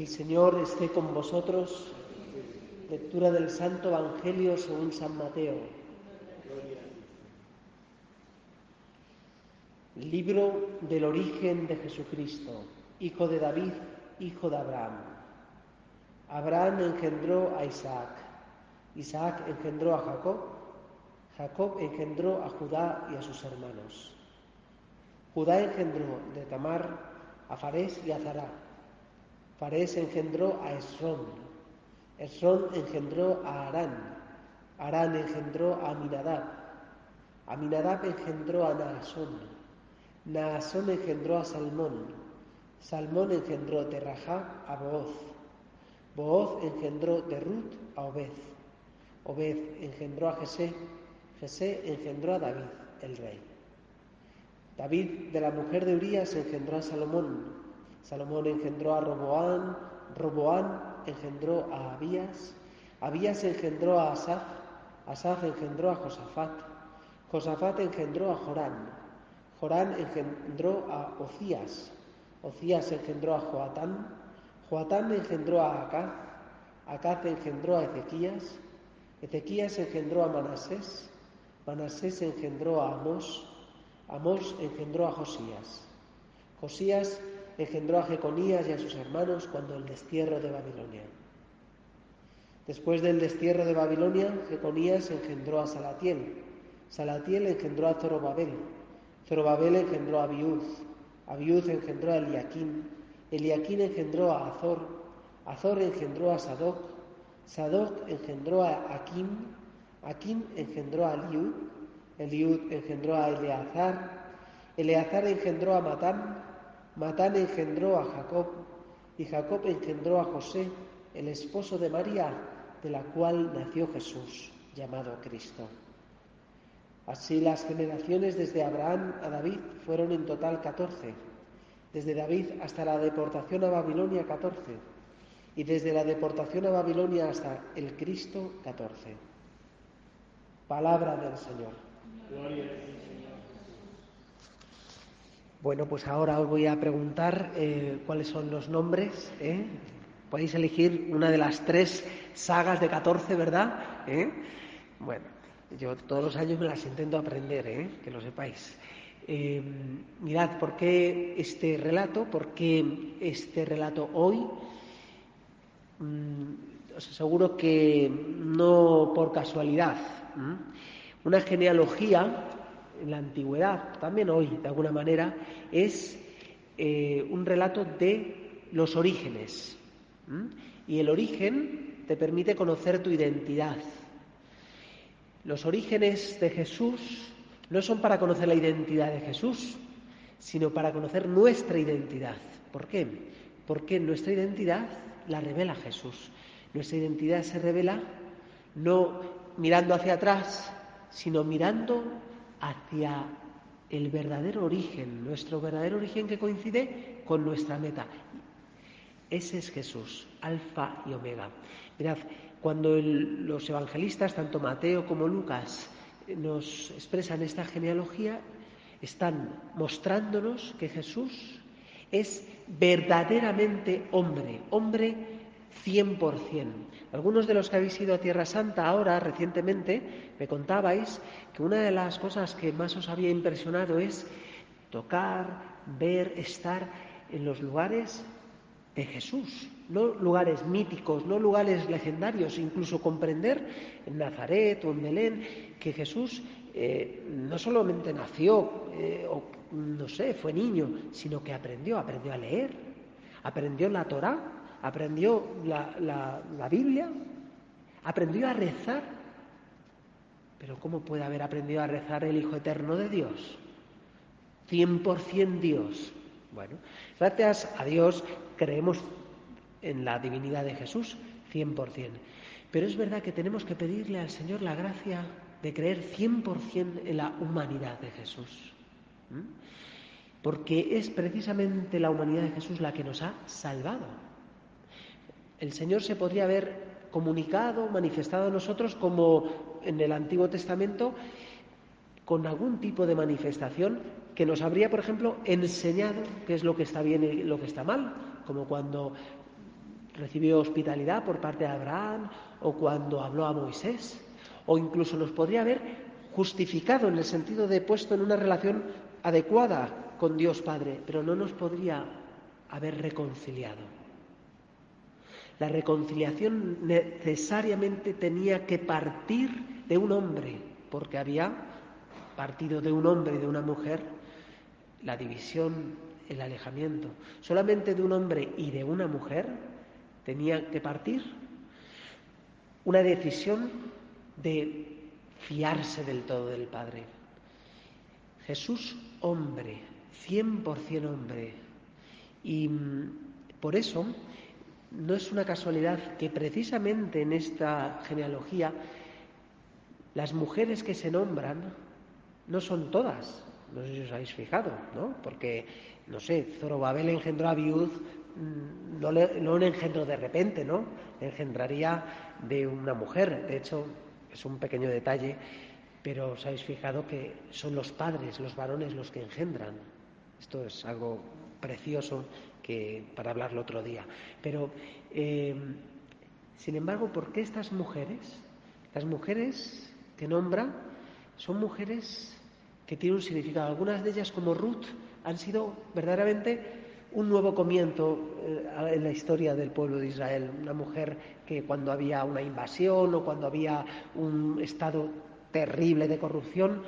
El Señor esté con vosotros. Lectura del Santo Evangelio según San Mateo. Libro del origen de Jesucristo, hijo de David, hijo de Abraham. Abraham engendró a Isaac, Isaac engendró a Jacob, Jacob engendró a Judá y a sus hermanos. Judá engendró de Tamar a Farés y a Zará. Farés engendró a Esrón, Esrón engendró a Arán, Arán engendró a Aminadab, Aminadab engendró a Naasón, Naasón engendró a Salmón, Salmón engendró de Rajá a Booz, Booz engendró de Ruth a Obed, Obed engendró a Jesé, Jesé engendró a David, el rey. David de la mujer de Urías engendró a Salomón, Salomón engendró a Roboán, Roboán engendró a Abías, Abías engendró a Asaf, Asaf engendró a Josafat, Josafat engendró a Jorán, Jorán engendró a Ocías, Ocías engendró a Joatán, Joatán engendró a Acaz, Acaz engendró a Ezequías, Ezequías engendró a Manasés, Manasés engendró a Amós, Amós engendró a Josías, Josías engendró a Jeconías y a sus hermanos cuando el destierro de Babilonia. Después del destierro de Babilonia, Jeconías engendró a Salatiel, Salatiel engendró a Zorobabel, Zorobabel engendró a Abiud, Abiud engendró a Eliaquín, Eliaquín engendró a Azor, Azor engendró a Sadoc, Sadoc engendró a Aquim, Aquim engendró a Eliud, Eliud engendró a Eleazar, Eleazar engendró a Matán, Matán engendró a Jacob y Jacob engendró a José, el esposo de María, de la cual nació Jesús, llamado Cristo. Así las generaciones desde Abraham a David fueron en total 14, desde David hasta la deportación a Babilonia 14 y desde la deportación a Babilonia hasta el Cristo 14. Palabra del Señor. Bueno, pues ahora os voy a preguntar eh, cuáles son los nombres. ¿eh? Podéis elegir una de las tres sagas de 14, ¿verdad? ¿Eh? Bueno, yo todos los años me las intento aprender, que lo sepáis. Mirad, ¿por qué este relato? ¿Por qué este relato hoy? Mm, os aseguro que no por casualidad. Una genealogía en la antigüedad, también hoy de alguna manera, es eh, un relato de los orígenes. Y el origen te permite conocer tu identidad. Los orígenes de Jesús no son para conocer la identidad de Jesús, sino para conocer nuestra identidad. ¿Por qué? Porque nuestra identidad la revela Jesús. Nuestra identidad se revela no mirando hacia atrás, sino mirando hacia el verdadero origen, nuestro verdadero origen que coincide con nuestra meta. Ese es Jesús, alfa y omega. Mirad, cuando los evangelistas, tanto Mateo como Lucas, eh, nos expresan esta genealogía, están mostrándonos que Jesús es verdaderamente hombre, hombre 100%. Algunos de los que habéis ido a Tierra Santa ahora, recientemente, me contabais que una de las cosas que más os había impresionado es tocar, ver, estar en los lugares de Jesús, no lugares míticos, no lugares legendarios, incluso comprender en Nazaret o en Belén que Jesús eh, no solamente nació eh, o no sé, fue niño, sino que aprendió, aprendió a leer, aprendió la Torá, aprendió la, la- Biblia, aprendió a rezar. Pero ¿cómo puede haber aprendido a rezar el Hijo Eterno de Dios? 100% Dios, Bueno, gracias a Dios creemos en la divinidad de Jesús 100%. Pero es verdad que tenemos que pedirle al Señor la gracia de creer 100% en la humanidad de Jesús. Porque es precisamente la humanidad de Jesús la que nos ha salvado. El Señor se podría haber comunicado, manifestado a nosotros como en el Antiguo Testamento, con algún tipo de manifestación que nos habría, por ejemplo, enseñado qué es lo que está bien y lo que está mal, como cuando recibió hospitalidad por parte de Abraham o cuando habló a Moisés, o incluso nos podría haber justificado en el sentido de puesto en una relación adecuada con Dios Padre, pero no nos podría haber reconciliado. La reconciliación necesariamente tenía que partir de un hombre, porque había partido de un hombre y de una mujer la división, el alejamiento. Solamente de un hombre y de una mujer tenía que partir una decisión de fiarse del todo del Padre. Jesús hombre, 100% hombre. Y mm, por eso no es una casualidad que precisamente en esta genealogía las mujeres que se nombran no son todas, no sé si os habéis fijado, ¿no? Porque, no sé, Zorobabel engendró a Biud, mm, no, le, no de repente, ¿no? engendraría de una mujer. De hecho, es un pequeño detalle, pero os habéis fijado que son los padres, los varones, los que engendran. Esto es algo precioso que para hablarlo otro día. Pero, eh, sin embargo, ¿por qué estas mujeres? Las mujeres que nombra son mujeres que tienen un significado. Algunas de ellas, como Ruth, han sido verdaderamente un nuevo comienzo eh, en la historia del pueblo de Israel. Una mujer que cuando había una invasión o cuando había un estado terrible de corrupción,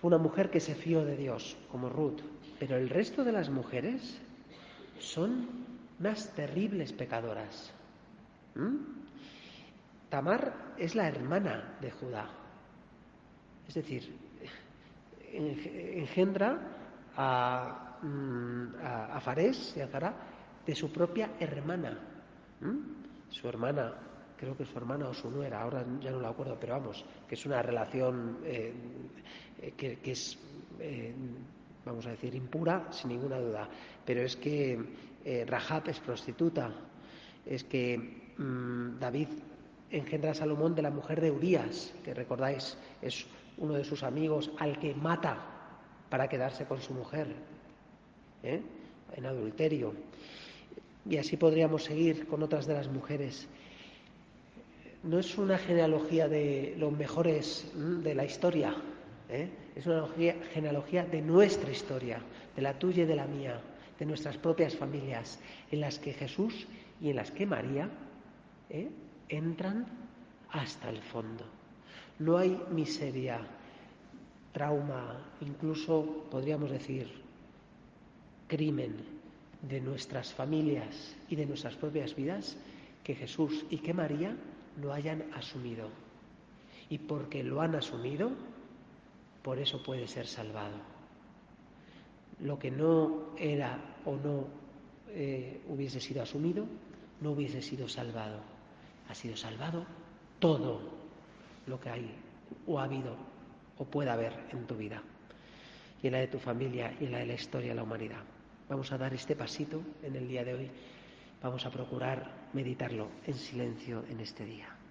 fue una mujer que se fió de Dios, como Ruth. Pero el resto de las mujeres son unas terribles pecadoras. ¿Mm? Tamar es la hermana de Judá. Es decir, engendra a, mm, a, Farés y a Zara de su propia hermana. Su hermana, creo que su hermana o su nuera, ahora ya no lo acuerdo, pero vamos, que es una relación eh, que, es, eh, vamos a decir, impura, sin ninguna duda. Pero es que eh, Rahab es prostituta, es que mm, David engendra a Salomón de la mujer de Urías, que recordáis, es uno de sus amigos al que mata para quedarse con su mujer, ¿eh? en adulterio. Y así podríamos seguir con otras de las mujeres. No es una genealogía de los mejores de la historia, ¿eh? es una genealogía de nuestra historia, de la tuya y de la mía, de nuestras propias familias, en las que Jesús y en las que María ¿eh? entran hasta el fondo. No hay miseria, trauma, incluso podríamos decir crimen de nuestras familias y de nuestras propias vidas que Jesús y que María lo hayan asumido. Y porque lo han asumido, por eso puede ser salvado. Lo que no era o no eh, hubiese sido asumido, no hubiese sido salvado. Ha sido salvado todo lo que hay o ha habido o pueda haber en tu vida y en la de tu familia y en la de la historia de la humanidad. Vamos a dar este pasito en el día de hoy. Vamos a procurar meditarlo en silencio en este día.